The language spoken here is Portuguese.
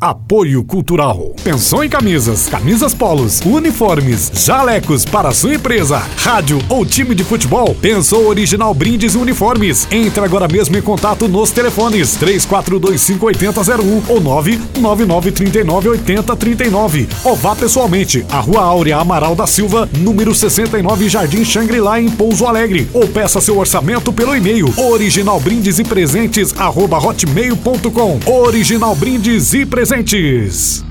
Apoio Cultural. Pensou em camisas, camisas polos, uniformes, jalecos para sua empresa, rádio ou time de futebol? Pensou Original Brindes e Uniformes. Entre agora mesmo em contato nos telefones 34258001 ou 999398039 ou vá pessoalmente à Rua Áurea Amaral da Silva, número 69, Jardim Xangri-Lá em Pouso Alegre ou peça seu orçamento pelo e-mail originalbrindes e presentes arroba hotmail.com Original Brindes e Presentes presentes.